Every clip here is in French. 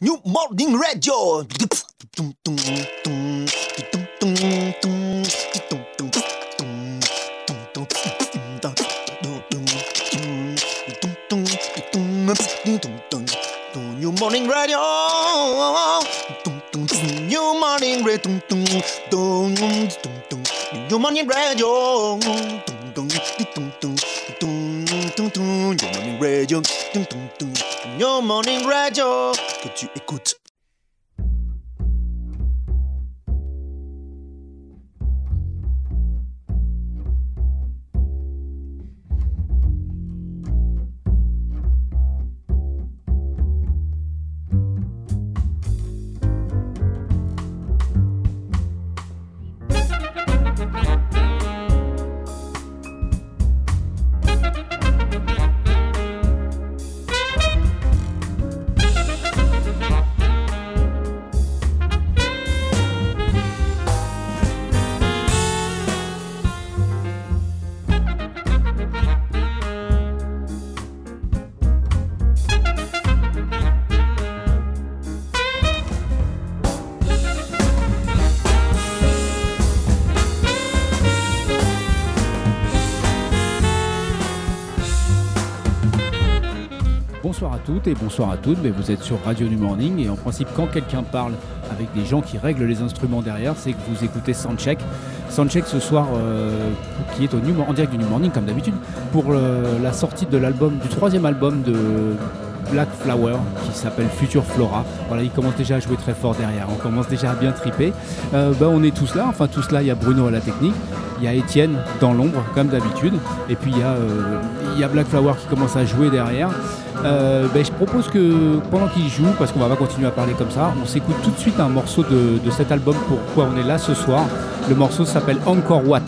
New Morning Radio. New Morning Radio. New Morning Radio. New Morning Radio. New Morning Radio. New Morning Radio. Que et bonsoir à toutes, mais vous êtes sur Radio New Morning et en principe quand quelqu'un parle avec des gens qui règlent les instruments derrière, c'est que vous écoutez Soundcheck. Soundcheck ce soir euh, qui est au New, en direct du New Morning comme d'habitude pour euh, la sortie de l'album, du troisième album de Black Flower qui s'appelle Future Flora. Voilà, il commence déjà à jouer très fort derrière, on commence déjà à bien triper. Euh, ben, on est tous là, enfin tous là, il y a Bruno à la technique, il y a Étienne dans l'ombre comme d'habitude, et puis il y, a, il y a Black Flower qui commence à jouer derrière. Euh, ben, je propose que pendant qu'il joue, parce qu'on va pas continuer à parler comme ça, on s'écoute tout de suite un morceau de, de cet album Pourquoi on est là ce soir. Le morceau s'appelle Encore What.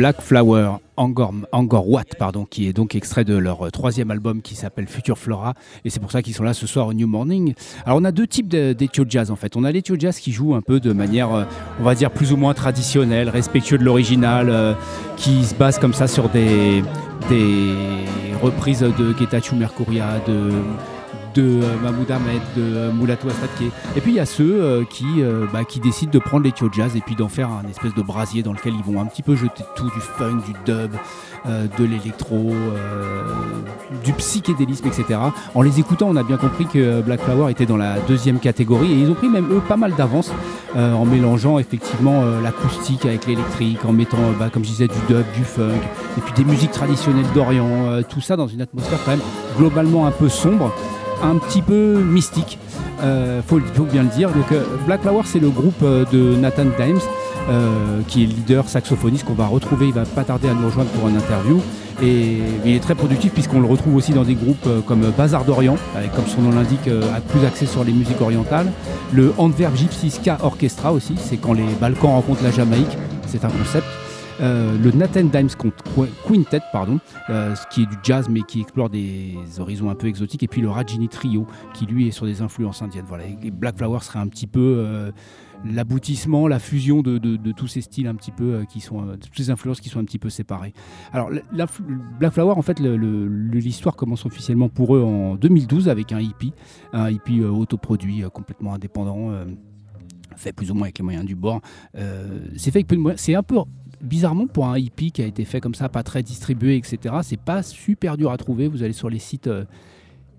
Black Flower, Angor, Watt, pardon, qui est donc extrait de leur euh, troisième album qui s'appelle Future Flora. Et c'est pour ça qu'ils sont là ce soir au New Morning. Alors on a deux types d'éthio jazz en fait. On a l'éthio jazz qui joue un peu de manière, euh, on va dire, plus ou moins traditionnelle, respectueux de l'original, euh, qui se base comme ça sur des, des reprises de Getachew Mercuria, de de euh, Mahmoud Ahmed, de euh, Moulatou Astatke. Et puis il y a ceux euh, qui, bah, qui décident de prendre les jazz et puis d'en faire un espèce de brasier dans lequel ils vont un petit peu jeter tout, du funk, du dub, de l'électro, du psychédélisme, etc. En les écoutant, on a bien compris que Black Flower était dans la deuxième catégorie et ils ont pris même eux pas mal d'avance en mélangeant effectivement l'acoustique avec l'électrique, en mettant, bah, comme je disais, du dub, du funk, et puis des musiques traditionnelles d'Orient, tout ça dans une atmosphère quand même globalement un peu sombre un petit peu mystique. Euh, faut, bien le dire. Donc, euh, Black Flower, c'est le groupe euh, de Nathan Dimes, qui est leader saxophoniste qu'on va retrouver. Il va pas tarder à nous rejoindre pour une interview. Et il est très productif puisqu'on le retrouve aussi dans des groupes comme Bazar d'Orient, avec comme son nom l'indique, plus axé sur les musiques orientales. Le Antwerp Gypsy Ska Orchestra aussi, c'est quand les Balkans rencontrent la Jamaïque. C'est un concept. Euh, le Nathan Dimes Quintet, pardon, euh, qui est du jazz mais qui explore des horizons un peu exotiques, et puis le Rajini Trio, qui lui est sur des influences indiennes. Voilà, et Black Flower serait un petit peu euh, l'aboutissement, la fusion de, tous ces styles un petit peu qui sont, toutes ces influences qui sont un petit peu séparées. Alors, Black Flower, en fait, l'histoire commence officiellement pour eux en 2012 avec un hippie, un hippie autoproduit, complètement indépendant fait plus ou moins avec les moyens du bord. c'est fait c'est un peu bizarrement, pour un hippie qui a été fait comme ça, pas très distribué, etc., c'est pas super dur à trouver. Vous allez sur les sites euh,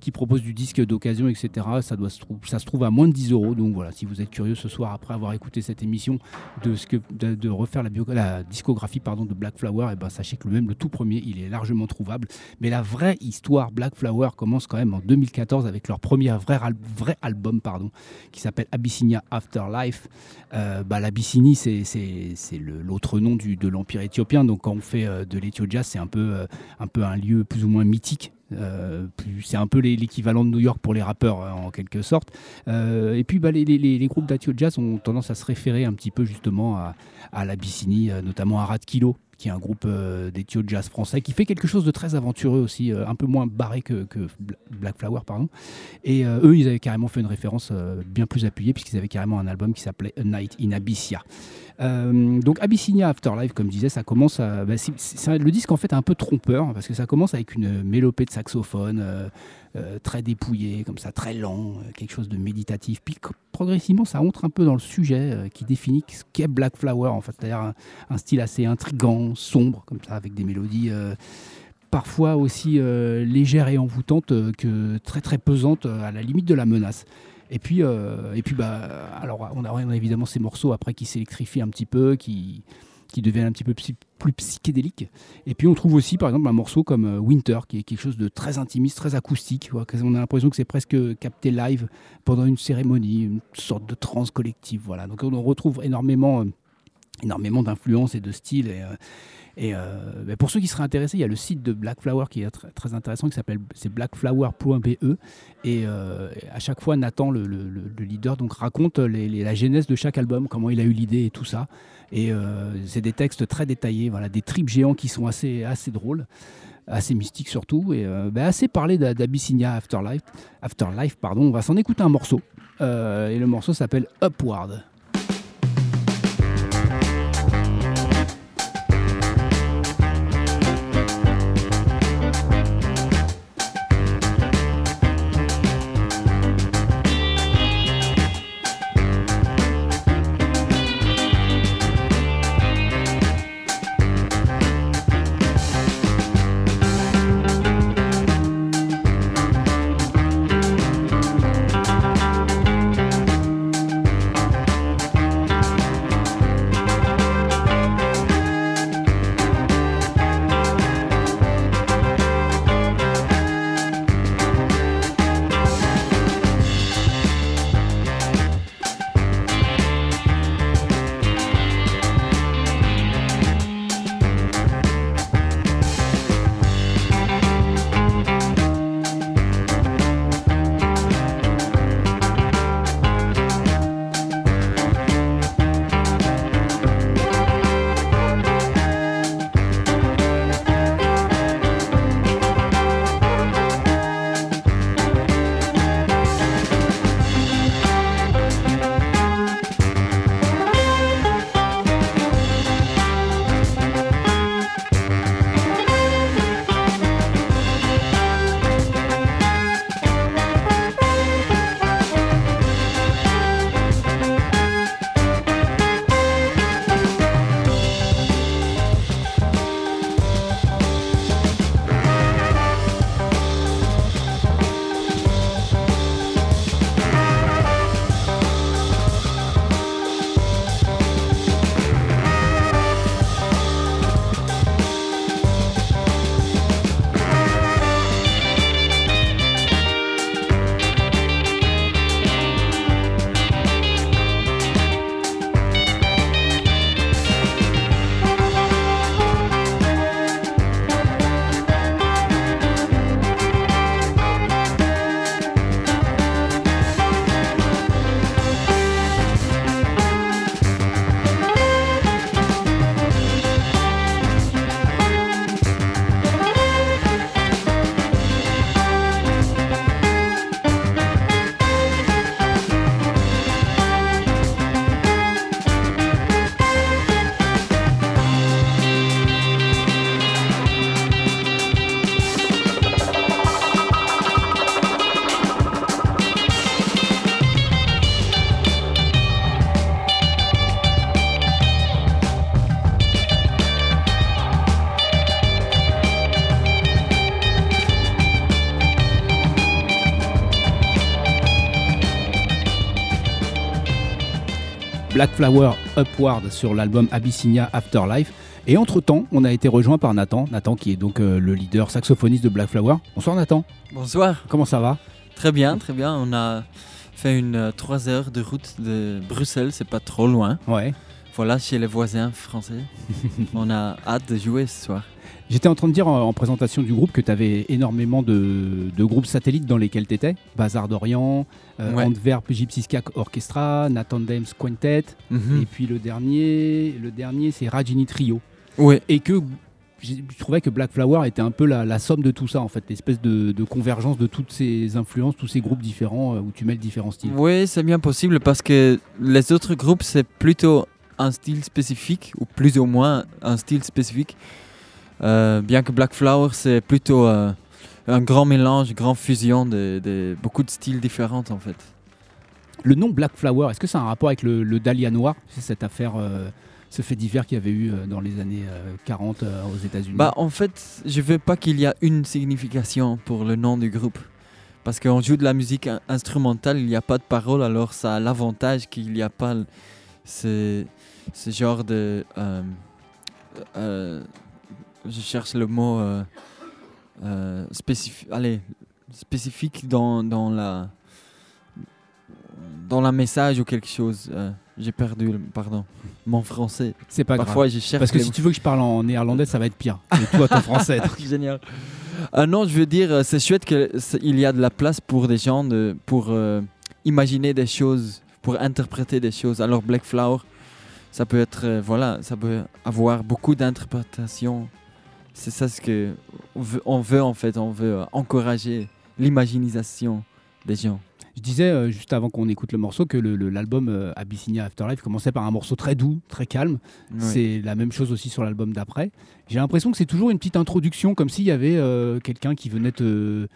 qui propose du disque d'occasion, etc. Ça, doit se ça se trouve à moins de 10 euros. Donc voilà, si vous êtes curieux ce soir, après avoir écouté cette émission, de, ce que, de, refaire la, discographie pardon, de Black Flower, et eh ben, sachez que même le tout premier, il est largement trouvable. Mais la vraie histoire Black Flower commence quand même en 2014 avec leur premier vrai, vrai album pardon, qui s'appelle Abyssinia Afterlife. Euh, bah, L'Abyssinie, c'est l'autre nom du, de l'Empire éthiopien. Donc quand on fait euh, de l'éthio jazz, c'est un euh, un peu un lieu plus ou moins mythique euh, c'est un peu l'équivalent de New York pour les rappeurs hein, en quelque sorte. Euh, et puis bah, les, groupes d'Atio Jazz ont tendance à se référer un petit peu justement à, à l'Abyssinie, euh, notamment à Rat Kilo, qui est un groupe euh, jazz français, qui fait quelque chose de très aventureux aussi, un peu moins barré que, Black Flower, pardon. Et eux, ils avaient carrément fait une référence bien plus appuyée, puisqu'ils avaient carrément un album qui s'appelait A Night in Abyssia. Euh, donc Abyssinia Afterlife, comme je disais, ça commence. Bah, le disque en fait un peu trompeur parce que ça commence avec une mélopée de saxophone euh, euh, très dépouillée, comme ça, très lent, quelque chose de méditatif. Puis progressivement, ça entre un peu dans le sujet qui définit ce qu'est Black Flower, en fait, c'est-à-dire un, style assez intrigant, sombre, comme ça, avec des mélodies parfois aussi légères et envoûtantes que très très pesantes à la limite de la menace. Et puis, euh, et puis bah, alors on a, évidemment ces morceaux après qui s'électrifient un petit peu, qui, qui deviennent un petit peu plus psychédéliques. Et puis on trouve aussi par exemple un morceau comme euh, Winter, qui est quelque chose de très intimiste, très acoustique. On a l'impression que c'est presque capté live pendant une cérémonie, une sorte de trance collective. Voilà. Donc on retrouve énormément, euh, énormément d'influences et de styles. Et, euh, pour ceux qui seraient intéressés, il y a le site de Black Flower qui est très, intéressant, qui s'appelle c'est blackflower.be. Et euh, à chaque fois, Nathan, le, leader, donc raconte la genèse de chaque album, comment il a eu l'idée et tout ça. Et euh, c'est des textes très détaillés, voilà, des tripes géants qui sont assez, drôles assez mystiques surtout, et ben, assez parlé d'Abyssinia Afterlife. Afterlife pardon. On va s'en écouter un morceau, et le morceau s'appelle Upward. Black Flower Upward sur l'album Abyssinia Afterlife. Et entre-temps, on a été rejoint par Nathan. Nathan qui est donc euh, le leader saxophoniste de Black Flower. Bonsoir Nathan, Bonsoir. comment ça va? Très bien, très bien. On a fait une 3 heures de route de Bruxelles, c'est pas trop loin. Ouais. Voilà, chez les voisins français. On a hâte de jouer ce soir. J'étais en train de dire en, en présentation du groupe que tu avais énormément de, de groupes satellites dans lesquels tu étais. Bazar d'Orient, euh, Ouais. Antwerp Gypsy Skak Orchestra, Nathan Dames Quintet. Mhm. Et puis le dernier, le dernier c'est Rajini Trio. Et que je trouvais que Black Flower était un peu la, la somme de tout ça en fait, l'espèce de, de convergence de toutes ces influences, tous ces groupes différents euh, où tu mêles différents styles. oui c'est bien possible parce que les autres groupes, c'est plutôt un style spécifique, ou plus ou moins un style spécifique. Euh, bien que Black Flower, c'est plutôt euh, un grand mélange, une grande fusion de, de beaucoup de styles différents en fait. Le nom Black Flower, est-ce que ça a un rapport avec le, le dahlia noir? C'est cette affaire, euh, ce fait divers qu'il y avait eu dans les années euh, 40 euh, aux États-Unis. Bah, en fait, je veux pas qu'il y a une signification pour le nom du groupe. Parce qu'on joue de la musique in- instrumentale, il n'y a pas de parole, alors ça a l'avantage qu'il n'y a pas ce, ce genre de. euh, je cherche le mot euh, euh, spécifi- allez, spécifique dans, dans la. Dans la message ou quelque chose. euh, J'ai perdu, le- pardon, mon français. c'est pas Parfois, grave. je cherche. Parce que les si tu veux que je parle en néerlandais, ça va être pire. Et toi, ton français. donc. Génial. Euh, non, je veux dire, c'est chouette qu'il y a de la place pour des gens de, pour euh, imaginer des choses, pour interpréter des choses. Alors Black Flower, ça peut être, voilà, ça peut avoir beaucoup d'interprétations. C'est ça ce que on veut, on veut en fait, on veut euh, encourager l'imagination des gens. Je disais euh, juste avant qu'on écoute le morceau que le- le- l'album euh, Abyssinia Afterlife commençait par un morceau très doux, très calme. C'est la même chose aussi sur l'album d'après. J'ai l'impression que c'est toujours une petite introduction, comme s'il y avait euh, quelqu'un qui venait te,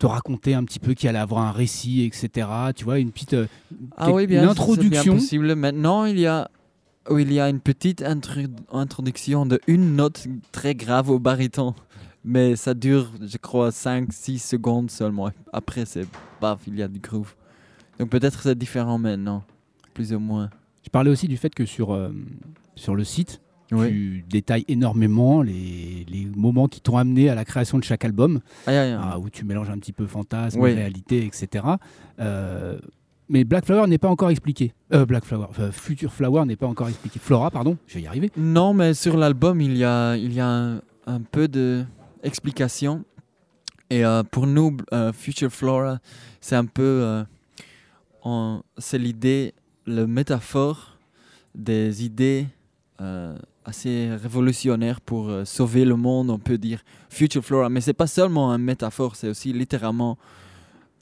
te raconter un petit peu, qui allait avoir un récit, etc. Tu vois, une petite Ah oui, bien, une c'est- c'est bien introduction. possible. Maintenant, il y a, oh, il y a une petite introduction de une note très grave au baryton. Mais ça dure, je crois, 5-6 secondes seulement. Après, c'est paf, il y a du groove. Donc peut-être c'est différent maintenant, plus ou moins. Je parlais aussi du fait que sur, euh, sur le site, Oui. tu détailles énormément les, les moments qui t'ont amené à la création de chaque album, ah, où tu mélanges un petit peu fantasme, Oui. réalité, etc. Euh, mais Black Flower n'est pas encore expliqué. Euh, Black Flower, euh, Future Flower n'est pas encore expliqué. Flora, pardon, je vais y arriver. Non, mais sur l'album, il y a, il y a un, peu d'explication. Et euh, pour nous, euh, Future Flora, c'est un peu. euh, c'est l'idée, le métaphore des idées assez révolutionnaires pour sauver le monde, on peut dire. Future Flora. Mais c'est pas seulement un métaphore, c'est aussi littéralement.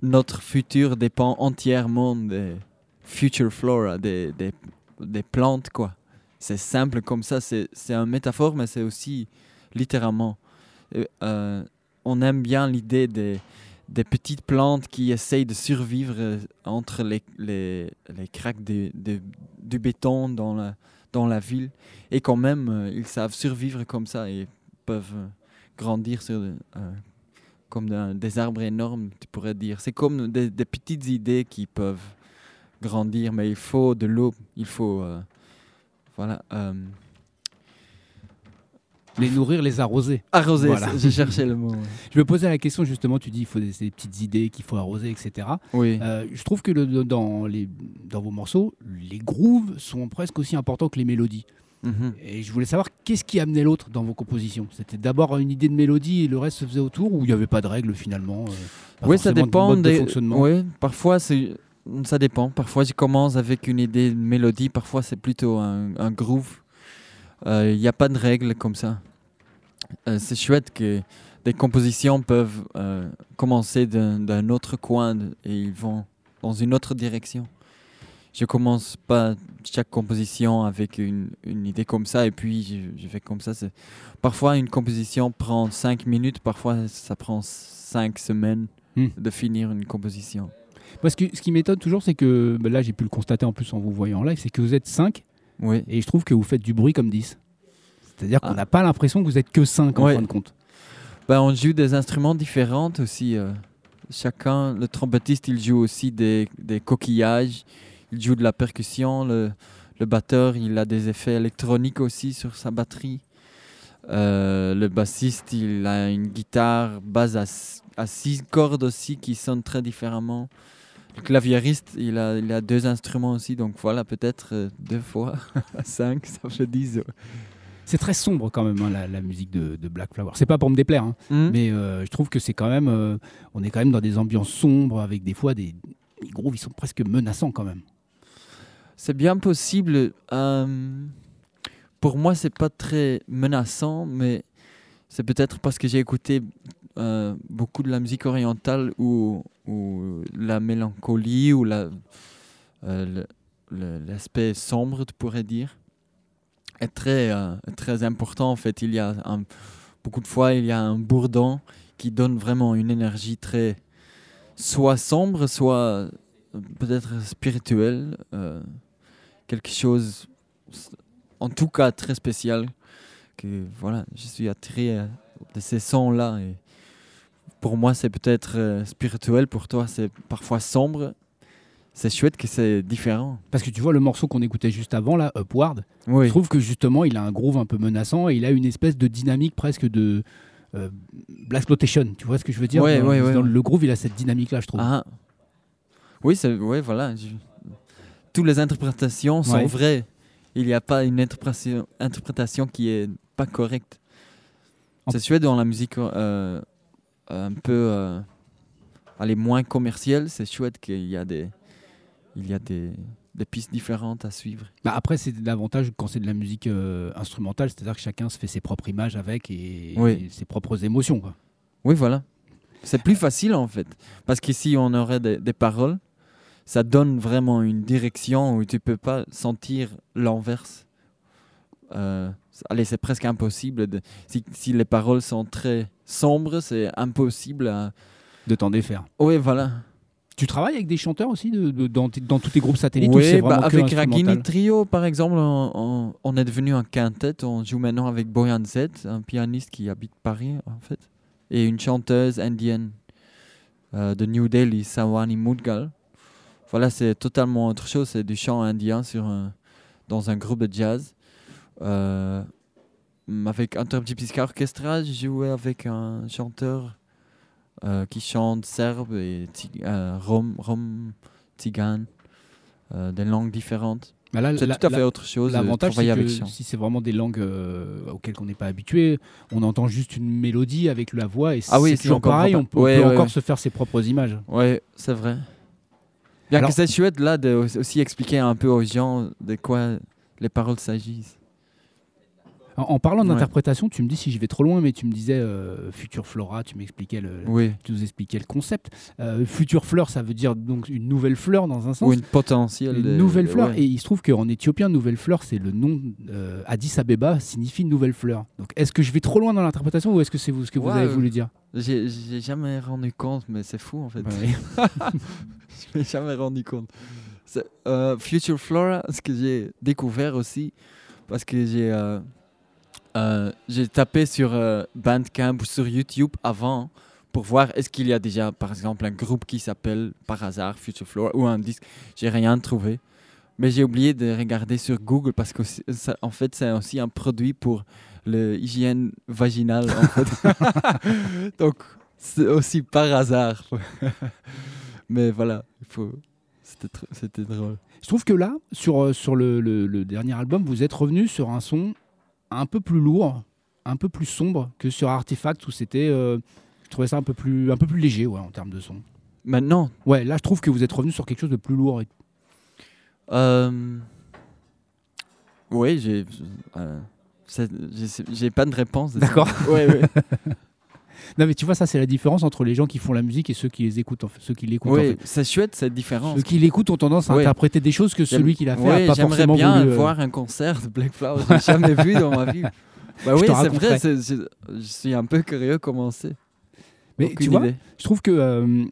Notre futur dépend entièrement des Future Flora, des, des, des plantes, quoi c'est simple comme ça, c'est c'est un métaphore, mais c'est aussi littéralement. Euh, euh, on aime bien l'idée des, des petites plantes qui essayent de survivre euh, entre les, les, les craques de- du béton dans la, dans la ville. Et quand même, ils savent survivre comme ça et peuvent grandir sur, euh, comme des arbres énormes, tu pourrais dire. C'est comme des, des petites idées qui peuvent grandir, mais il faut de l'eau, il faut... euh, voilà. euh, Les nourrir, les arroser. arroser, Voilà. j'ai cherché le mot. ouais. Je me posais la question justement, tu dis il faut des, des petites idées qu'il faut arroser, etc. Oui. Euh, je trouve que le- dans, les, dans vos morceaux, les grooves sont presque aussi importants que les mélodies. Mhm. Et je voulais savoir qu'est-ce qui amenait l'autre dans vos compositions? C'était d'abord une idée de mélodie et le reste se faisait autour ou il n'y avait pas de règles finalement euh, Oui, ça de dépend mode de des. fonctionnement? Oui, parfois c'est. Ça dépend. Parfois, je commence avec une idée de mélodie. Parfois, c'est plutôt un, un groove. Il n'y a pas de règles comme ça. Euh, c'est chouette que des compositions peuvent euh, commencer d'un autre coin et ils vont dans une autre direction. Je commence pas chaque composition avec une, une idée comme ça et puis je, je fais comme ça. Parfois, une composition prend 5 minutes, parfois, ça prend 5 semaines Hmm. de finir une composition. Parce que ce qui m'étonne toujours, c'est que bah là j'ai pu le constater en plus en vous voyant en live, c'est que vous êtes 5 Oui. et je trouve que vous faites du bruit comme 10. C'est-à-dire qu'on Ah. n'a pas l'impression que vous êtes que 5 en Ouais. fin de compte. Ben, on joue des instruments différents aussi. euh. Chacun, le trompettiste, il joue aussi des, des coquillages, il joue de la percussion, le, le batteur, il a des effets électroniques aussi sur sa batterie. Euh, le bassiste, il a une guitare base à, à six cordes aussi qui sonne très différemment. Le claviériste, il a, il a deux instruments aussi, donc voilà, peut-être euh, deux fois cinq, ça fait dix. C'est très sombre quand même hein, la, la musique de, de Black Flower. C'est pas pour me déplaire, hein, Hmm mais euh, je trouve que c'est quand même, euh, on est quand même dans des ambiances sombres avec des fois des, des grooves, ils sont presque menaçants quand même. C'est bien possible. euh, pour moi, c'est pas très menaçant, mais c'est peut-être parce que j'ai écouté euh, beaucoup de la musique orientale où, la mélancolie ou euh, l'aspect sombre, tu pourrais dire, est très, très important. En fait, il y a beaucoup de fois, il y a un bourdon qui donne vraiment une énergie très soit sombre, soit peut-être spirituelle. Quelque chose, en tout cas très spécial, que voilà, je suis attiré euh, de ces sons-là. Et pour moi, c'est peut-être euh, spirituel, pour toi, c'est parfois sombre. C'est chouette que c'est différent. Parce que tu vois le morceau qu'on écoutait juste avant là, Upward, Oui, je trouve que justement il a un groove un peu menaçant et il a une espèce de dynamique presque de euh, Black Exploitation. Tu vois ce que je veux dire? Ouais, Dans- ouais, ouais, dans ouais. Le groove, il a cette dynamique là, je trouve. Ah. Oui, c'est ouais, voilà. je- Toutes les interprétations sont Ouais. vraies. Il n'y a pas une interprétation, interprétation qui est pas correcte. C'est chouette dans la musique euh, un peu euh, allez, moins commerciale. C'est chouette qu'il y a des il y a des, des pistes différentes à suivre. Bah, après, c'est l'avantage quand c'est de la musique euh, instrumentale, c'est-à-dire que chacun se fait ses propres images avec et, Oui. et ses propres émotions. Quoi. Oui, voilà. C'est plus facile en fait. Parce qu'ici, on aurait des, des paroles. Ça donne vraiment une direction où tu peux pas sentir l'inverse. Euh, allez, c'est presque impossible. De, si, si les paroles sont très sombres, c'est impossible à... De t'en défaire. Oui, voilà. Tu travailles avec des chanteurs aussi de, de- dans, tous tes groupes satellites ou Oui, bah, avec Ragini Trio, par exemple, on, on- on est devenu un quintet. On joue maintenant avec Boyan Z, un pianiste qui habite Paris, en fait, et une chanteuse indienne euh, de New Delhi, Sawani Mudgal. Voilà, c'est totalement autre chose. C'est du chant indien sur un- dans un groupe de jazz. Euh, avec Intergypsy Orchestra, j'ai joué avec un chanteur euh, qui chante serbe et euh, rom, rom, tzigane, euh, des langues différentes. Bah C'est tout à fait autre chose L'avantage, travailler c'est avec que si c'est vraiment des langues euh, auxquelles on n'est pas habitué, on entend juste une mélodie avec la voix et Ah oui, c'est toujours pareil, on peut, Ouais, on peut ouais, encore ouais. se faire ses propres images. Ouais, c'est vrai. Bien Alors- que c'est chouette là de aussi- expliquer un peu aux gens de quoi les paroles s'agissent. En, en parlant Ouais. d'interprétation, tu me dis si je vais trop loin, mais tu me disais euh, Future Flora, tu m'expliquais le, Oui. tu nous expliquais le concept. Euh, future fleur, ça veut dire donc une nouvelle fleur dans un sens. Ou une potentielle. Une de- nouvelle de- fleur. ouais. Et il se trouve qu'en éthiopien, nouvelle fleur, c'est le nom. euh, Addis Abeba signifie nouvelle fleur. Donc est-ce que je vais trop loin dans l'interprétation ou est-ce que c'est vous, ce que vous avez voulu dire? J'ai jamais rendu compte, mais c'est fou en fait. Ouais. Je m'ai jamais rendu compte. Euh, Future Flora, ce que j'ai découvert aussi, parce que j'ai euh, euh, j'ai tapé sur Bandcamp ou sur YouTube avant pour voir est-ce qu'il y a déjà, par exemple, un groupe qui s'appelle par hasard Future Flora ou un disque. J'ai rien trouvé. Mais j'ai oublié de regarder sur Google parce que ça- en fait, c'est aussi un produit pour l'hygiène vaginale. En fait. Donc, c'est aussi par hasard. Mais voilà, il faut. C'était drôle. Je trouve que là, sur, euh, sur le, le- le dernier album, vous êtes revenu sur un son un peu plus lourd, un peu plus sombre que sur Artifact où c'était. euh, je trouvais ça un peu plus, un peu plus léger ouais, en termes de son. Maintenant, Ouais, là je trouve que vous êtes revenu sur quelque chose de plus lourd. et- euh, oui, j'ai. euh, j'ai- pas de réponse. D'accord. Ouais, ouais. Non mais tu vois, ça c'est la différence entre les gens qui font la musique et ceux qui les écoutent. en fait- ceux qui l'écoutent. en fait. c'est chouette, c'est différent. Ceux qui l'écoutent ont tendance à interpréter des choses que celui qui l'a fait Ouais, a pas J'aimerais bien voulu. euh, voir un concert de Black Flower. J'ai jamais vu dans ma vie. Bah Je oui, c'est vrai. Je suis un peu curieux comment c'est. Mais Aucune tu vois, idée. je trouve que euh,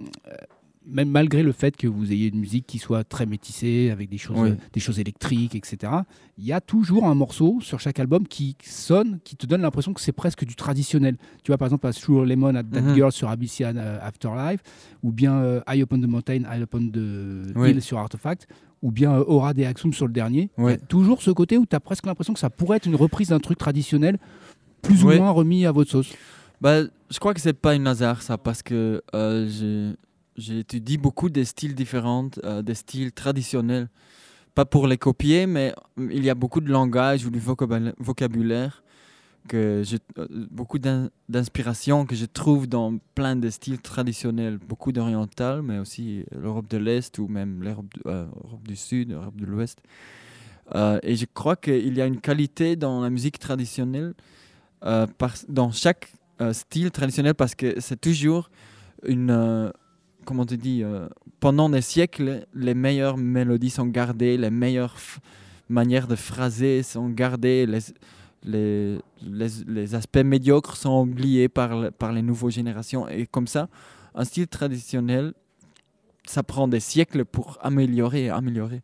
même malgré le fait que vous ayez une musique qui soit très métissée, avec des choses, Oui. euh, des choses électriques, etc., il y a toujours un morceau sur chaque album qui sonne, qui te donne l'impression que c'est presque du traditionnel. Tu vois, par exemple, à Sure Lemon at That Mhm. Girl sur Abyssian euh, Afterlife, ou bien euh, High Upon the Mountain, High Upon the Oui. Hill sur Artifact, ou bien euh, Aura de Axum sur le dernier. Il y a toujours ce côté où tu as presque l'impression que ça pourrait être une reprise d'un truc traditionnel, plus ou moins remis à votre sauce. Bah, je crois que c'est pas un hasard ça, parce que euh, j'ai étudié beaucoup des styles différents, euh, des styles traditionnels. Pas pour les copier, mais il y a beaucoup de langage ou du vocabula- vocabulaire, euh, beaucoup d'in- d'inspiration que je trouve dans plein de styles traditionnels, beaucoup d'oriental, mais aussi l'Europe de l'Est ou même l'Europe euh, du Sud, l'Europe de l'Ouest. Et je crois qu'il y a une qualité dans la musique traditionnelle, dans chaque style traditionnel, parce que c'est toujours une. Comment tu dis euh, Pendant des siècles, les meilleures mélodies sont gardées, les meilleures manières de phraser sont gardées, les, les, les, aspects médiocres sont oubliés par, par les nouvelles générations. Et comme ça, un style traditionnel, ça prend des siècles pour améliorer et améliorer.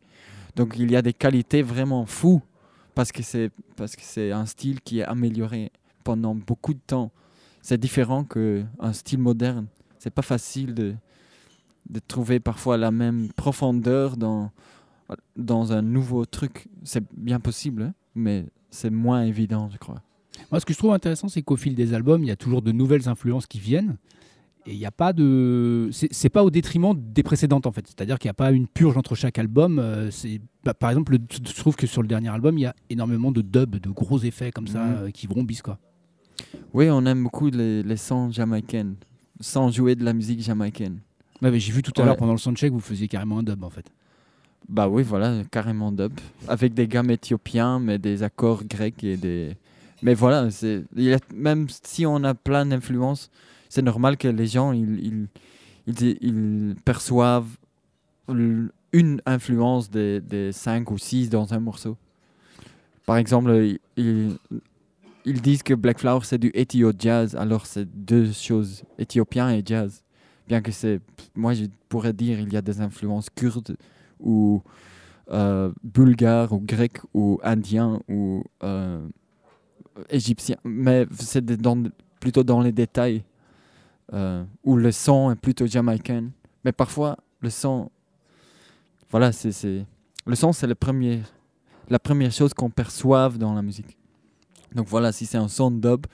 Donc il y a des qualités vraiment fous parce que c'est un style qui est amélioré pendant beaucoup de temps. C'est différent que un style moderne. C'est pas facile de de trouver parfois la même profondeur dans dans un nouveau truc. C'est bien possible, hein, mais c'est moins évident, je crois. Moi, ce que je trouve intéressant, c'est qu'au fil des albums, il y a toujours de nouvelles influences qui viennent. Et il n'y a pas de. C'est pas au détriment des précédentes, en fait. C'est-à-dire qu'il n'y a pas une purge entre chaque album. euh, bah, par exemple, le- je trouve que sur le dernier album, il y a énormément de dubs, de gros effets comme ça Mhm. euh, qui vrombissent, quoi. Oui, on aime beaucoup les, les sons jamaïcains, sans jouer de la musique jamaïcaine. Ouais, mais J'ai vu tout à Ouais. l'heure pendant le soundcheck, vous faisiez carrément un dub, en fait. Bah oui, voilà, carrément dub. Avec des gammes éthiopiens, mais des accords grecs et des. Mais voilà, il a- même si on a plein d'influences, c'est normal que les gens ils, ils, ils, ils perçoivent une influence des, des cinq ou six dans un morceau. Par exemple, ils, ils, disent que Black Flower c'est du Ethio jazz, alors c'est deux choses, éthiopien et jazz. Bien que c'est. Moi je pourrais dire il y a des influences kurdes ou euh, bulgare ou grec ou indien ou euh, égyptien. Mais c'est plutôt dans les détails euh, où le son est plutôt jamaïcain. Mais parfois, le son. Voilà, c'est. Le son, c'est le premier, la première chose qu'on perçoive dans la musique. Donc voilà, si c'est un son dub,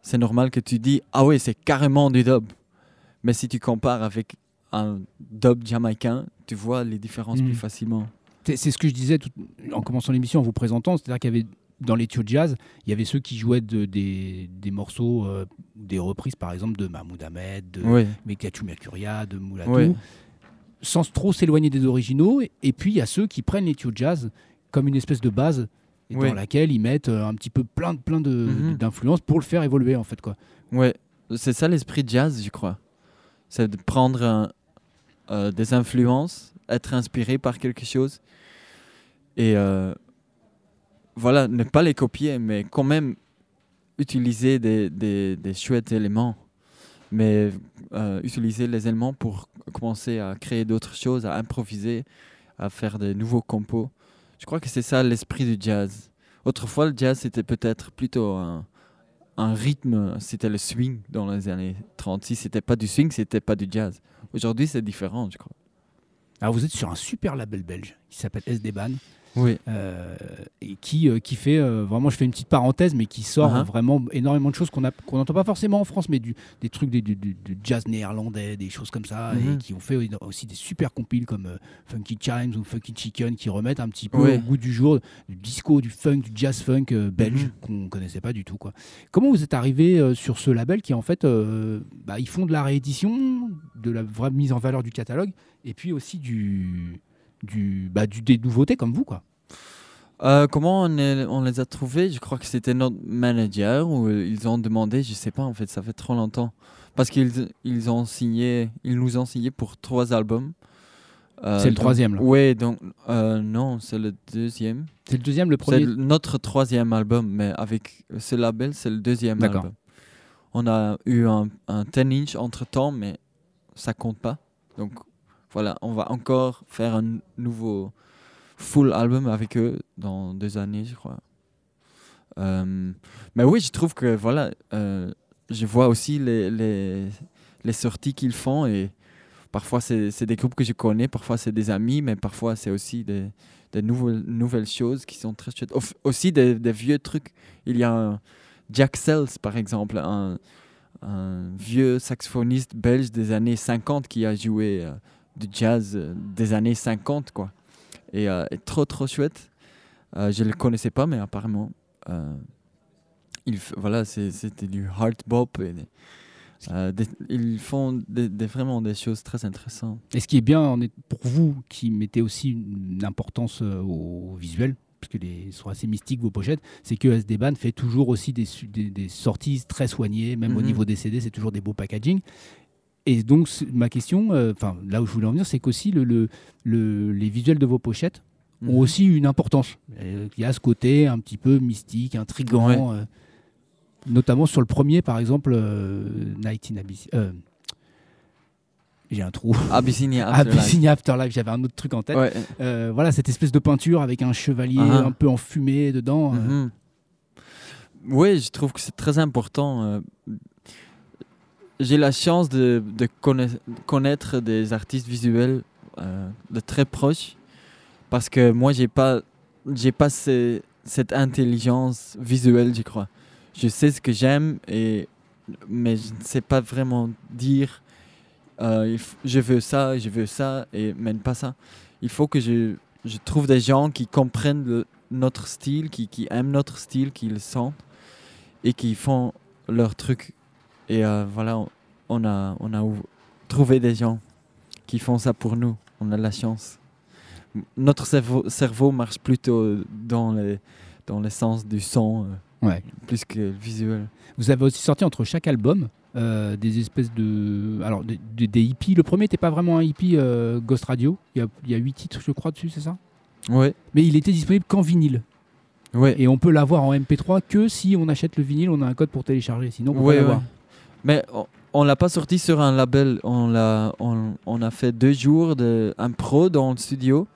c'est normal que tu dis Ah oui, c'est carrément du dub. Mais si tu compares avec un dub jamaïcain, tu vois les différences plus facilement. C'est ce que je disais tout- en commençant l'émission, en vous présentant. C'est-à-dire qu'il y avait dans les tuyaux de jazz, il y avait ceux qui jouaient de- des, des morceaux, euh, des reprises par exemple de Mahmoud Ahmed, de Oui, Mercuria, de Moulatou, oui, sans trop s'éloigner des originaux. Et puis il y a ceux qui prennent les tuyaux de jazz comme une espèce de base et Oui. dans laquelle ils mettent euh, un petit peu plein, plein de- Mhm. d'influences pour le faire évoluer en fait. Quoi. ouais. C'est ça l'esprit jazz, je crois. C'est de prendre euh, des influences, être inspiré par quelque chose et euh, voilà, ne pas les copier, mais quand même utiliser des, des, des chouettes éléments, mais euh, utiliser les éléments pour commencer à créer d'autres choses, à improviser, à faire des nouveaux compos. Je crois que c'est ça l'esprit du jazz. Autrefois, le jazz, c'était peut-être plutôt un, un rythme, c'était le swing dans les années 30. Si c'était pas du swing, c'était pas du jazz. Aujourd'hui, c'est différent, je crois. Alors vous êtes sur un super label belge qui s'appelle SD-Ban. Oui. euh, et qui, euh, qui fait euh, vraiment, je fais une petite parenthèse, mais qui sort Uh-huh. vraiment énormément de choses qu'on a- qu'on n'entend pas forcément en France, mais du, des trucs du, du- du- du jazz néerlandais, des choses comme ça, et Mhm. qui ont fait aussi des super compiles comme Funky Chimes ou Funky Chicken, qui remettent un petit peu au goût du jour du disco, du funk, du jazz funk belge Mhm. qu'on connaissait pas du tout. Quoi. Comment vous êtes arrivé sur ce label qui en fait, bah, ils font de la réédition, de la vraie mise en valeur du catalogue, et puis aussi du, du, bah, du des nouveautés comme vous, quoi. Euh, comment on, est- on les a trouvés? Je crois que c'était notre manager ou ils ont demandé, je sais pas en fait, ça fait trop longtemps. Parce qu'ils ils ont signé, ils nous ont signé pour trois albums. Euh, C'est le troisième, là. Ouais, donc euh, non, c'est le deuxième. C'est le deuxième, le C'est premier. le- notre troisième album, mais avec ce label, c'est le deuxième D'accord. album. On a eu un, un 10 inch entre temps, mais ça compte pas. Donc voilà, on va encore faire un nouveau full album avec eux dans deux années, je crois. Euh, mais oui, je trouve que voilà, euh, je vois aussi les, les, sorties qu'ils font et parfois c'est des groupes que je connais, parfois c'est des amis, mais parfois c'est aussi des, nouvelles, nouvelles choses qui sont très chouettes. Au- aussi des, vieux trucs. Il y a Jack Sells, par exemple, un, un vieux saxophoniste belge des années 50 qui a joué euh, du jazz euh, des années 50, quoi. Et, euh, et trop, trop chouette. Euh, je ne le connaissais pas, mais apparemment, euh, il, voilà, c'était du hard bop. Et, des- euh, des- ils font des- des- vraiment des choses très intéressantes. Et ce qui est bien est- pour vous, qui mettez aussi une importance euh, au visuel, parce que les sont assez mystiques vos pochettes, c'est que SD Band fait toujours aussi des, sorties très soignées, même au Mhm. niveau des CD, c'est toujours des beaux packaging. Et donc ma question, euh, enfin là où je voulais en venir, c'est qu'aussi le, le, le- les visuels de vos pochettes ont Mhm. aussi une importance. Euh, Il y a ce côté un petit peu mystique, intrigant, Ouais. euh, notamment sur le premier, par exemple, Night in Abyss. J'ai un trou. Abyssinia Afterlife. Abyssinia Afterlife, j'avais un autre truc en tête. Ouais. Euh, voilà, cette espèce de peinture avec un chevalier Ah. un peu enfumé dedans. euh. Mhm. Oui, je trouve que c'est très important. euh, J'ai la chance de, de conna- connaître des artistes visuels euh, de très proches parce que moi, j'ai pas, j'ai pas ce- cette intelligence visuelle, je crois. Je sais ce que j'aime, et, mais je ne sais pas vraiment dire euh, je veux ça, je veux ça, et même pas ça. Il faut que je, je trouve des gens qui comprennent notre style, qui, qui aiment notre style, qui le sentent et qui font leur truc. Et euh, voilà, on- a, on a ou- trouvé des gens qui font ça pour nous. On a la chance. Notre cerveau, cerveau marche plutôt dans, les, dans le sens du son, euh, Ouais. plus que le visuel. Vous avez aussi sorti entre chaque album euh, des espèces de. Alors, des, des- des hippies. Le premier n'était pas vraiment un hippie Ghost Radio. Il y, a, il y a 8 titres, je crois, dessus, c'est ça? Ouais, Mais il était disponible qu'en vinyle. ouais. Et on peut l'avoir en MP3 que si on achète le vinyle, on a un code pour télécharger. Sinon, on peut Ouais, pas l'avoir. Mais on, on l'a pas sorti sur un label. On l'a, on, a fait deux jours de dans le studio,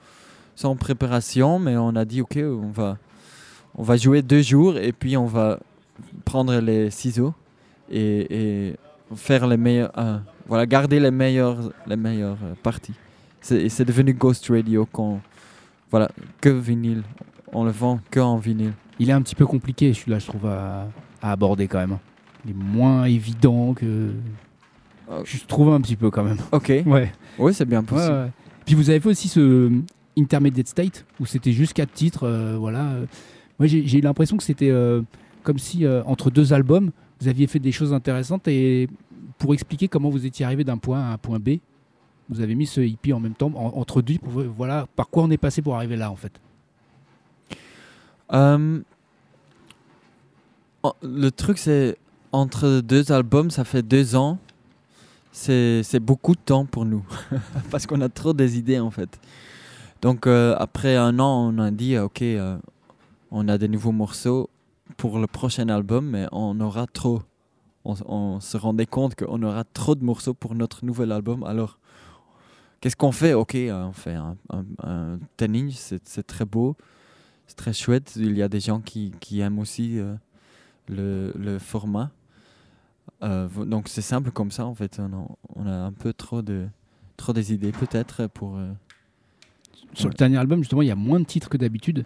sans préparation, mais on a dit ok, on va, on va jouer deux jours et puis on va prendre les ciseaux et, faire les meilleurs, euh, voilà, garder les meilleures, les meilleures parties. C'est, devenu Ghost Radio qu'on, voilà, que vinyle. On le vend que en vinyle. Il est un petit peu compliqué, celui-là, je trouve, à aborder quand même. Il est moins évident que. Oh. Je trouve un petit peu quand même. Ok. Ouais. Oui, c'est bien possible. ouais. Puis vous avez fait aussi ce Intermediate State où c'était juste quatre titres. euh, voilà. Moi, j'ai eu l'impression que c'était euh, comme si euh, entre deux albums, vous aviez fait des choses intéressantes et pour expliquer comment vous étiez arrivé d'un point A à un point B, vous avez mis ce hippie en même temps en- entre deux. Pour, voilà par quoi on est passé pour arriver là en fait? Le truc, c'est entre deux albums, ça fait deux ans. C'est beaucoup de temps pour nous. Parce qu'on a trop des idées, en fait. Donc, euh, après un an, on a dit, OK, euh, on a des nouveaux morceaux pour le prochain album, mais on aura trop. On, se rendait compte qu'on aura trop de morceaux pour notre nouvel album. Alors, qu'est-ce qu'on fait? OK, euh, on fait un, un, un 10 inch, c'est très beau. C'est très chouette. Il y a des gens qui, qui aiment aussi euh, le, le format. Euh, donc c'est simple comme ça en fait. On a, on a un peu trop de trop des idées peut-être pour. euh, Sur Ouais. le dernier album, justement, il y a moins de titres que d'habitude.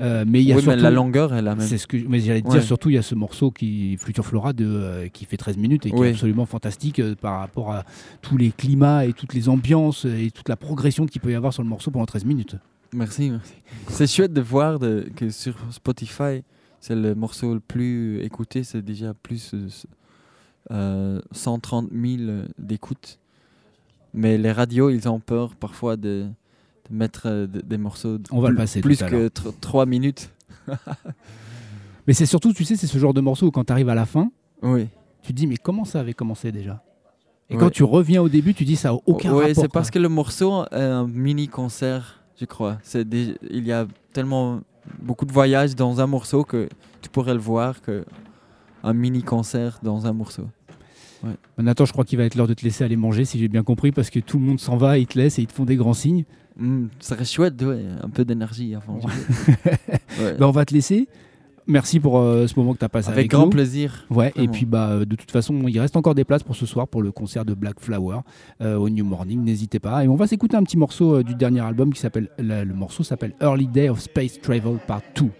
Euh, mais il y a oui, mais surtout- la longueur est la même. C'est ce que mais j'allais Ouais. dire surtout il y a ce morceau qui Future Flora de euh, qui fait 13 minutes et qui Oui. est absolument fantastique par rapport à tous les climats et toutes les ambiances et toute la progression qu'il peut y avoir sur le morceau pendant 13 minutes. Merci, merci. C'est chouette de voir de- que sur Spotify, c'est le morceau le plus écouté. C'est déjà plus euh, euh, 130 000 d'écoutes. Mais les radios, ils ont peur parfois de, de mettre euh, de- des morceaux On va le plus- passer que 3 minutes. Mais c'est surtout tu sais c'est ce genre de morceau où quand tu arrives à la fin, Oui. tu te dis mais comment ça avait commencé déjà? Et Ouais. quand tu reviens au début, tu dis ça a aucun Ouais, rapport. c'est parce que le morceau est un mini concert, je crois. C'est des- il y a tellement beaucoup de voyages dans un morceau que tu pourrais le voir que un mini concert dans un morceau. Ouais. Nathan, je crois qu'il va être l'heure de te laisser aller manger, si j'ai bien compris, parce que tout le monde s'en va, ils te laissent et ils te font des grands signes. Hmm, ça serait chouette, ouais, un peu d'énergie avant. Ouais. Bah, on va te laisser. Merci pour euh, ce moment que tu as passé avec, Avec grand nous. plaisir. Ouais, et puis bah, euh, de toute façon, il reste encore des places pour ce soir pour le concert de Black Flower euh, au New Morning. N'hésitez pas. Et on va s'écouter un petit morceau euh, du dernier album qui s'appelle. Le morceau s'appelle Early Day of Space Travel Part 2.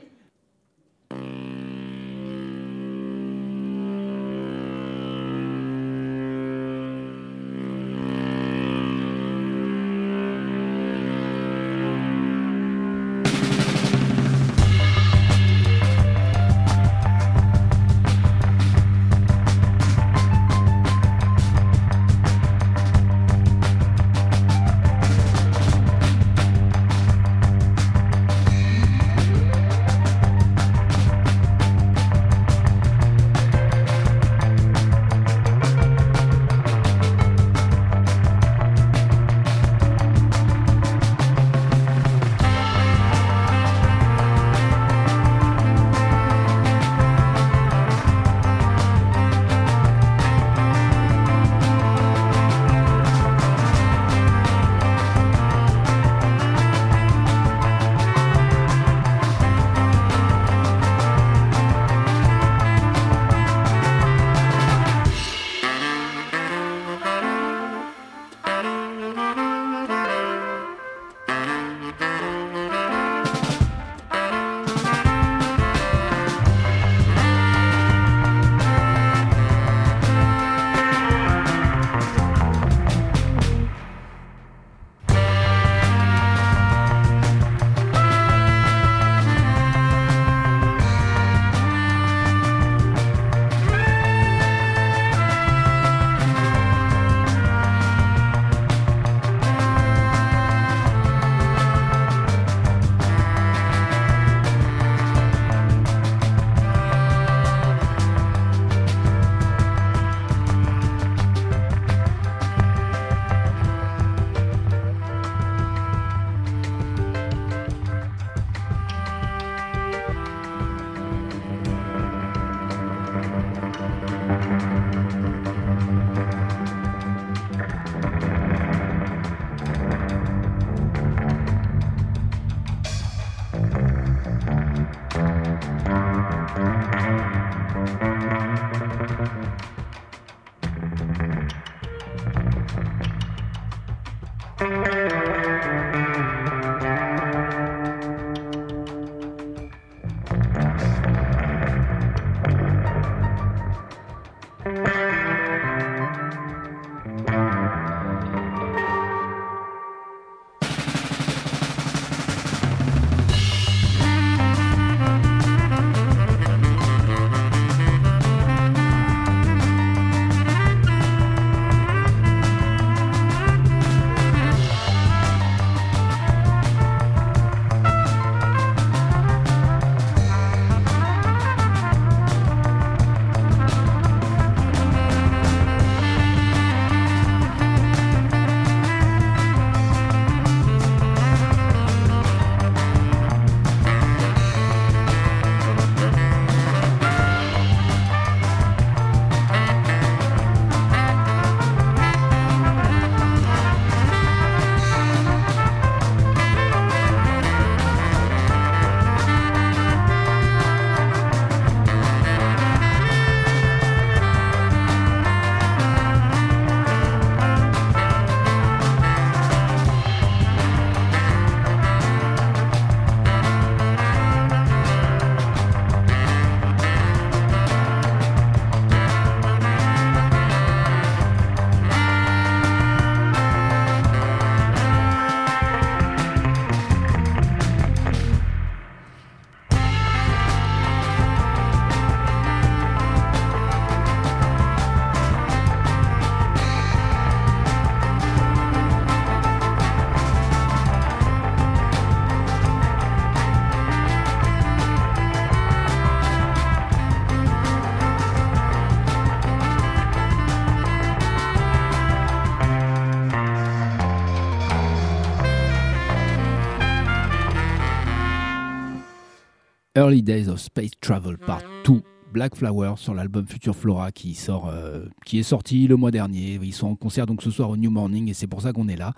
Early Days of Space Travel Part 2 Black Flower sur l'album Future Flora qui, sort, euh, qui est sorti le mois dernier. Ils sont en concert donc ce soir au New Morning et c'est pour ça qu'on est là.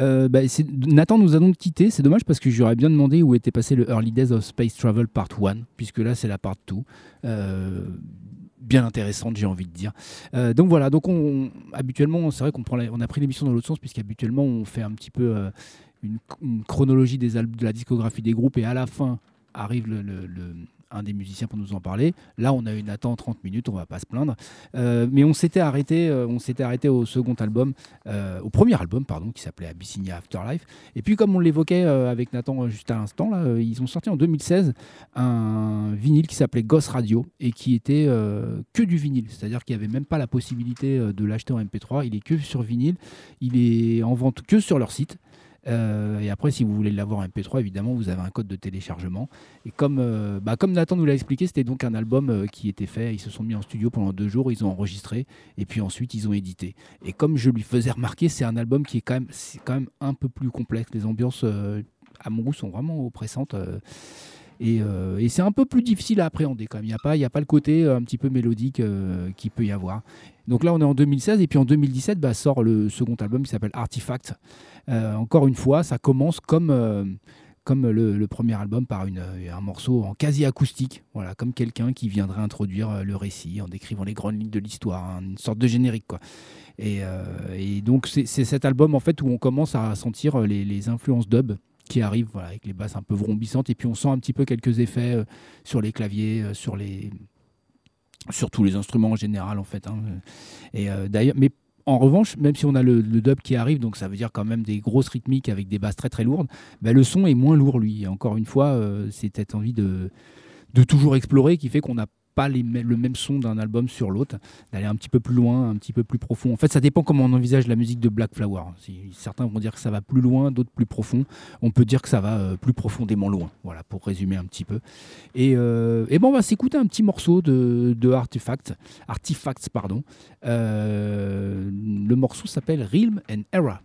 Euh, bah, Nathan nous a donc quitté, c'est dommage parce que j'aurais bien demandé où était passé le Early Days of Space Travel Part 1, puisque là c'est la part 2. Euh, bien intéressante, j'ai envie de dire. Donc voilà, donc on, habituellement, c'est vrai qu'on prend on a pris l'émission dans l'autre sens, puisqu'habituellement on fait un petit peu une, chronologie des de la discographie des groupes, et à la fin arrive un des musiciens pour nous en parler. Là, on a une attente 30 minutes, on va pas se plaindre. Euh, mais on s'était arrêté, euh, on s'était arrêté au second album, euh, au premier album, pardon, qui s'appelait Abyssinia Afterlife. Et puis, comme on l'évoquait avec Nathan juste à l'instant, ils ont sorti en 2016 un vinyle qui s'appelait Ghost Radio et qui était que du vinyle, c'est-à-dire qu'il n'y avait même pas la possibilité de l'acheter en MP3. Il est que sur vinyle, il est en vente que sur leur site. Euh, et après, si vous voulez l'avoir en MP3, évidemment, vous avez un code de téléchargement. Et comme, euh, bah, Nathan nous l'a expliqué, c'était donc un album euh, qui était fait. Ils se sont mis en studio pendant deux jours, ils ont enregistré, et puis ensuite ils ont édité. Et comme je lui faisais remarquer, c'est un album qui est quand même, un peu plus complexe. Les ambiances, à mon goût, sont vraiment oppressantes. et, c'est un peu plus difficile à appréhender quand même. Il n'y a, pas- le côté un petit peu mélodique euh, qu'il peut y avoir. Donc là, on est en 2016, et puis en 2017 bah, sort le second album qui s'appelle Artifact. Euh, encore une fois, ça commence comme, euh, comme le, premier album par une, un morceau en quasi acoustique, voilà, comme quelqu'un qui viendrait introduire euh, le récit en décrivant les grandes lignes de l'histoire, hein, une sorte de générique. Quoi. Et, et donc c'est cet album en fait où on commence à sentir les, les influences dub qui arrivent voilà, avec les basses un peu vrombissantes et puis on sent un petit peu quelques effets sur les claviers, sur les sur tous les instruments en général en fait. hein. Et d'ailleurs, mais en revanche, même si on a le, dub qui arrive, donc ça veut dire quand même des grosses rythmiques avec des basses très très lourdes, bah, le son est moins lourd lui. Encore une fois, euh, c'est cette envie de, de toujours explorer qui fait qu'on n'a pas le même son d'un album sur l'autre, d'aller un petit peu plus loin, un petit peu plus profond. En fait, ça dépend comment on envisage la musique de Black Flower. Certains vont dire que ça va plus loin, d'autres plus profond. On peut dire que ça va euh, plus profondément loin. Voilà, pour résumer un petit peu. Et, euh, et bon, on va s'écouter un petit morceau de, de Artifact, Artifacts, pardon. Euh, le morceau s'appelle Realm and Era.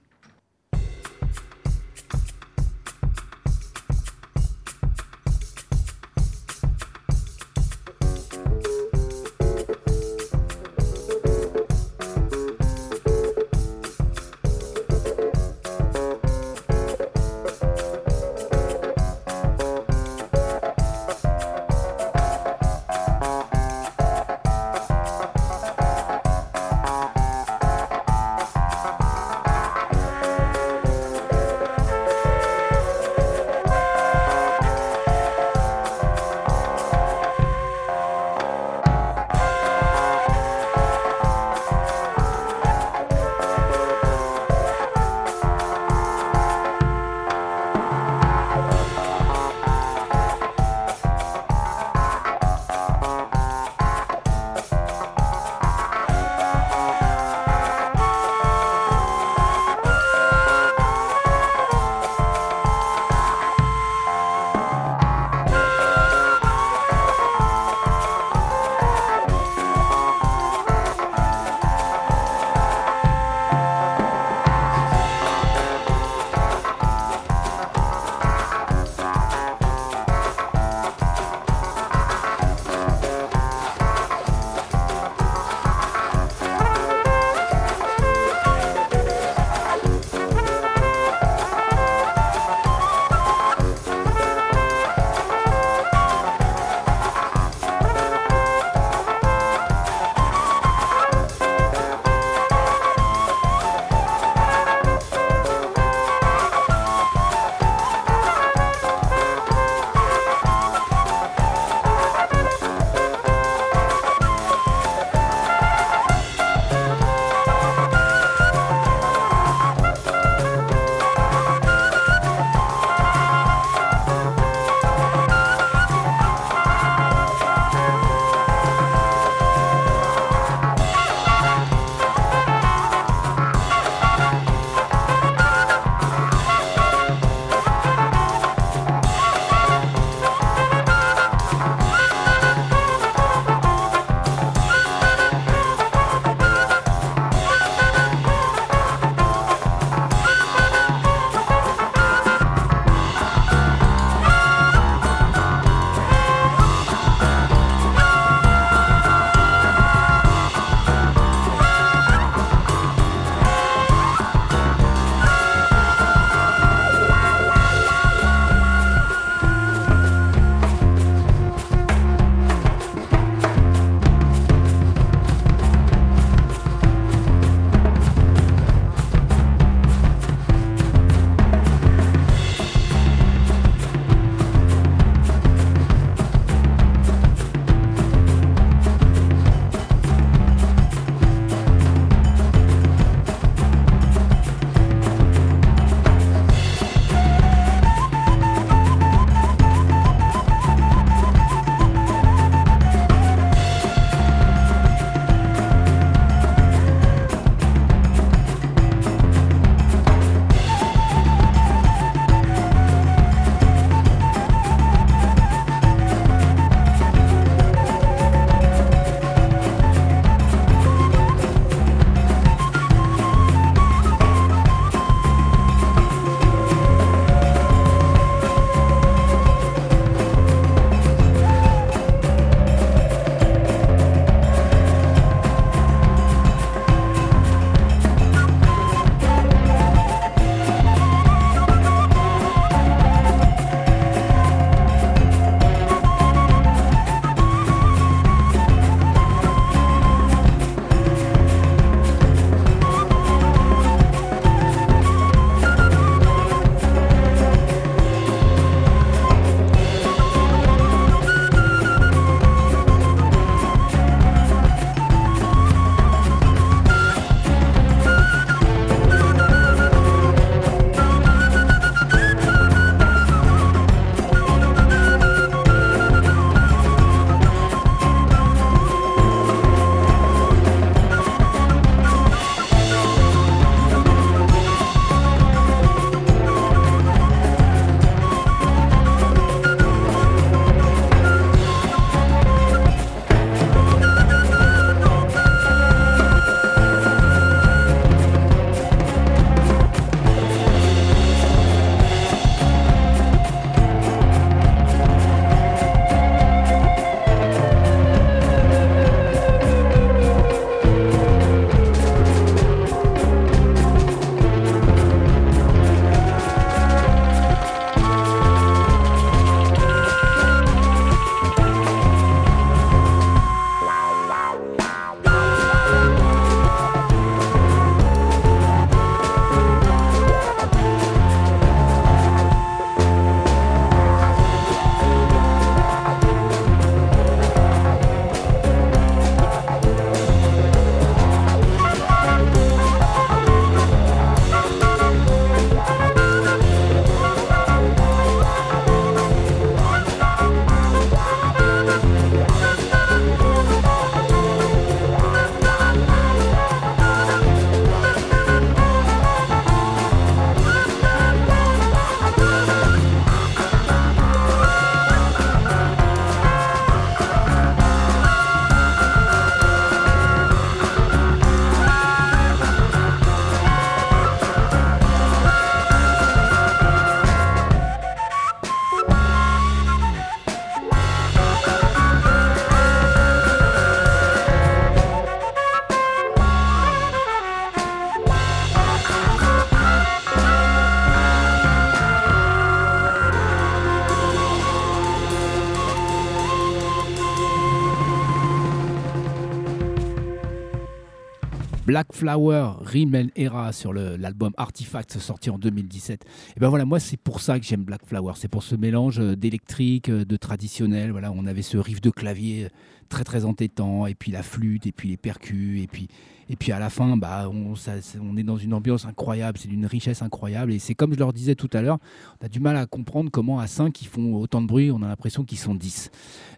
Flower, Rimmel Era sur l'album Artifact sorti en 2017. Et ben voilà, moi c'est pour ça que j'aime Black Flower, c'est pour ce mélange euh, d'électrique, euh, de traditionnel. Voilà, on avait ce riff de clavier euh, très très entêtant, et puis la flûte, et puis les percus, et puis et puis à la fin, bah on, est dans une ambiance incroyable, c'est d'une richesse incroyable. Et c'est comme je leur disais tout à l'heure, on a du mal à comprendre comment à 5 ils font autant de bruit, on a l'impression qu'ils sont 10.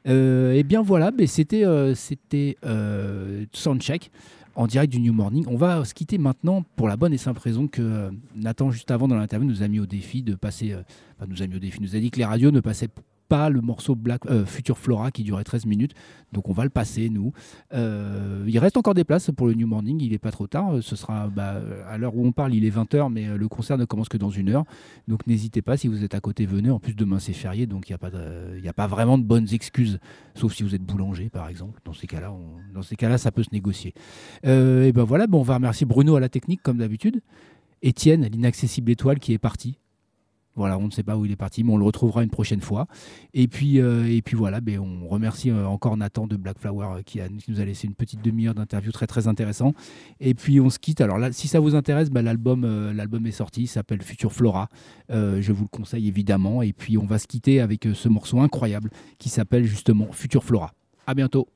Euh, et bien voilà, mais c'était euh, c'était Soundcheck en direct du New Morning. On va se quitter maintenant pour la bonne et simple raison que euh, Nathan, juste avant dans l'interview, nous a mis au défi de passer. euh, enfin, nous a mis au défi, nous a dit que les radios ne passaient pas le morceau Black, euh, Future Flora qui durait 13 minutes. Donc on va le passer, nous. Euh, il reste encore des places pour le New Morning, il n'est pas trop tard. Ce sera bah, à l'heure où on parle, il est 20h, mais euh, le concert ne commence que dans une heure. Donc n'hésitez pas, si vous êtes à côté, venez. En plus, demain c'est férié, donc il n'y a, pas vraiment de bonnes excuses, sauf si vous êtes boulanger, par exemple. Dans ces cas-là, ça peut se négocier. Et ben voilà, bon, on va remercier Bruno à la technique, comme d'habitude. Étienne, l'inaccessible étoile, qui est parti. Voilà, on ne sait pas où il est parti, mais on le retrouvera une prochaine fois. Et puis, euh, voilà, ben, on remercie euh, encore Nathan de Black Flower euh, qui, nous a laissé une petite demi-heure d'interview très très intéressant. Et puis on se quitte. Alors là, si ça vous intéresse, ben, l'album est sorti, il s'appelle Future Flora. Je vous le conseille évidemment. Et puis on va se quitter avec ce morceau incroyable qui s'appelle justement Future Flora. À bientôt.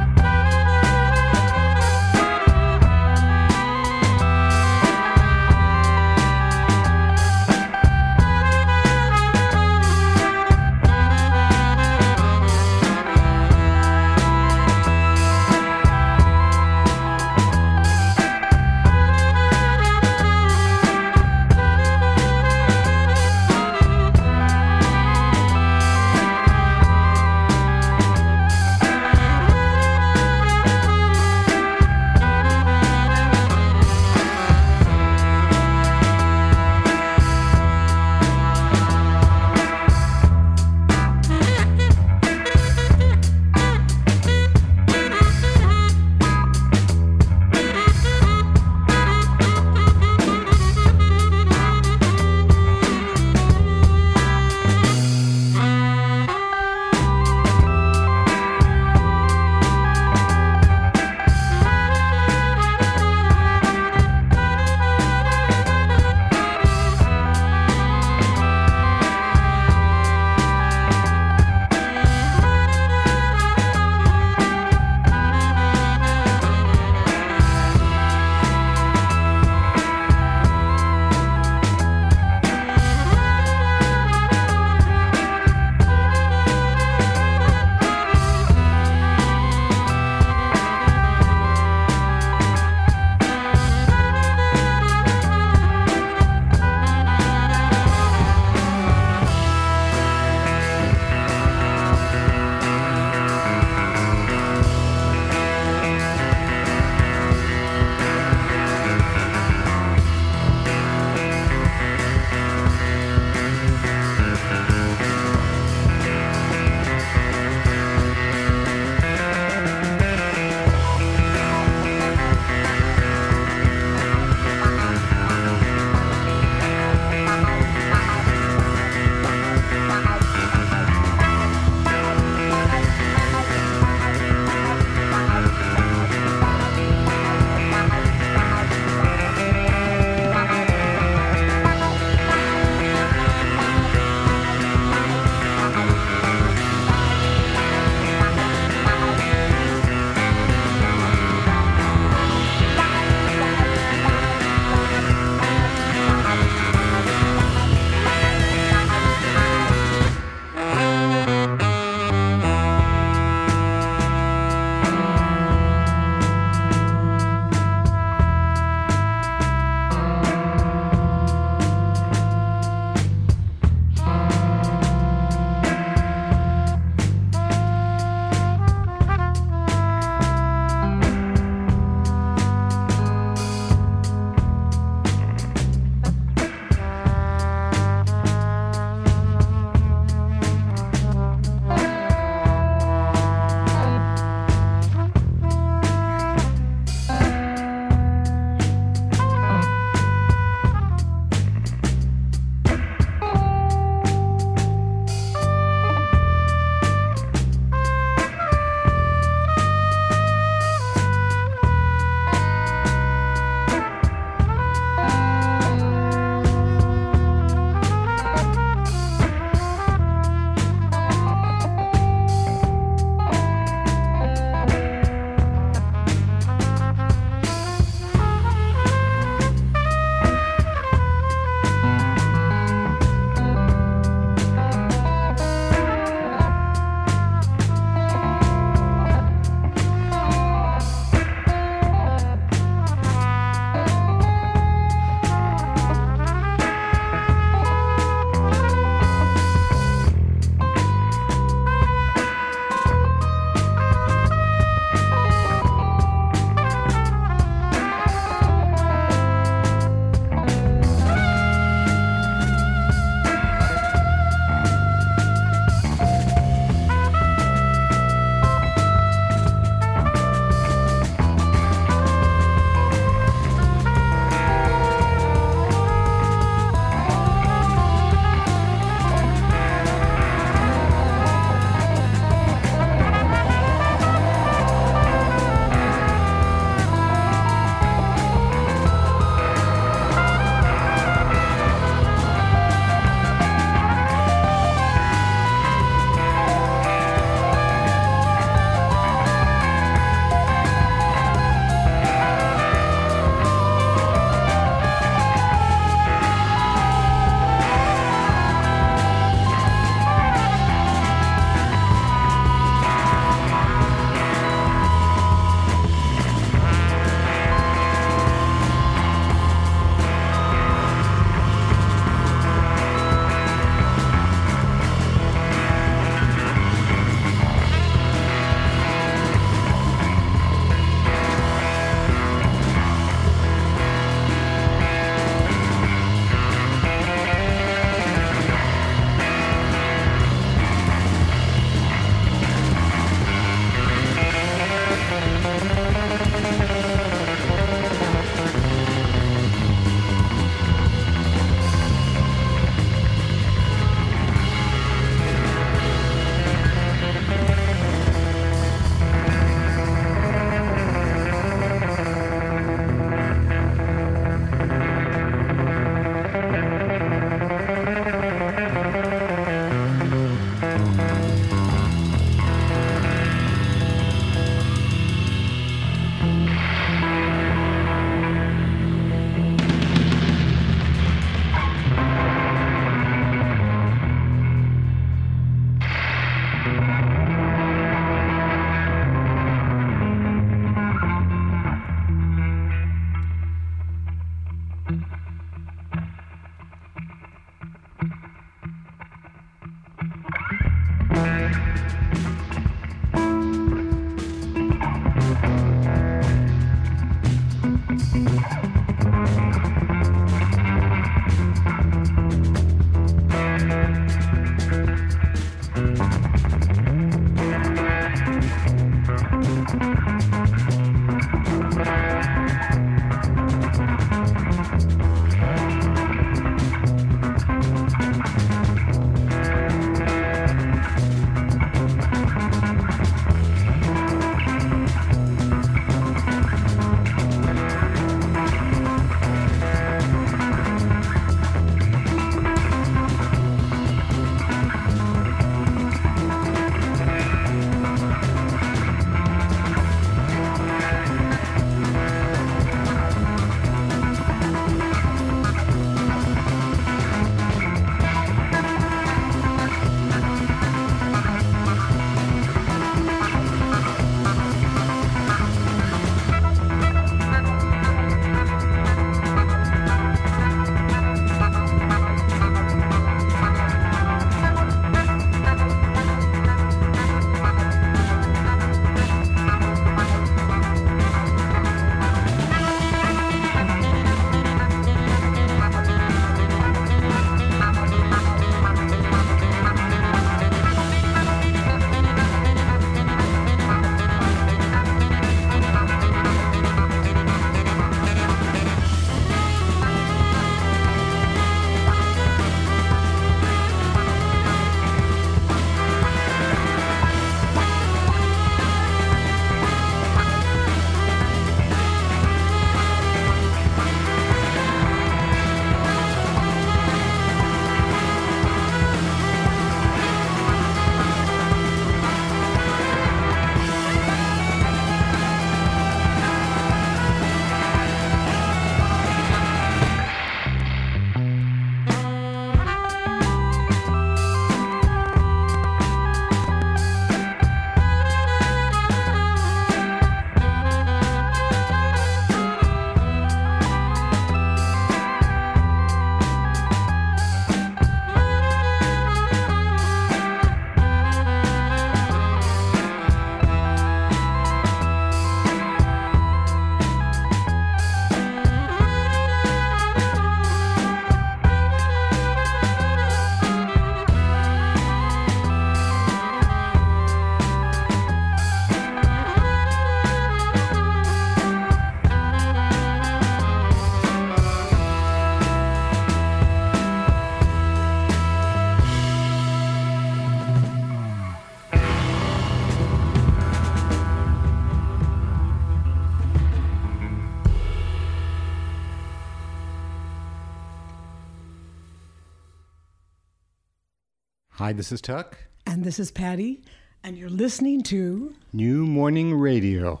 Hi, this is Tuck. And this is Patty, and you're listening to New Morning Radio.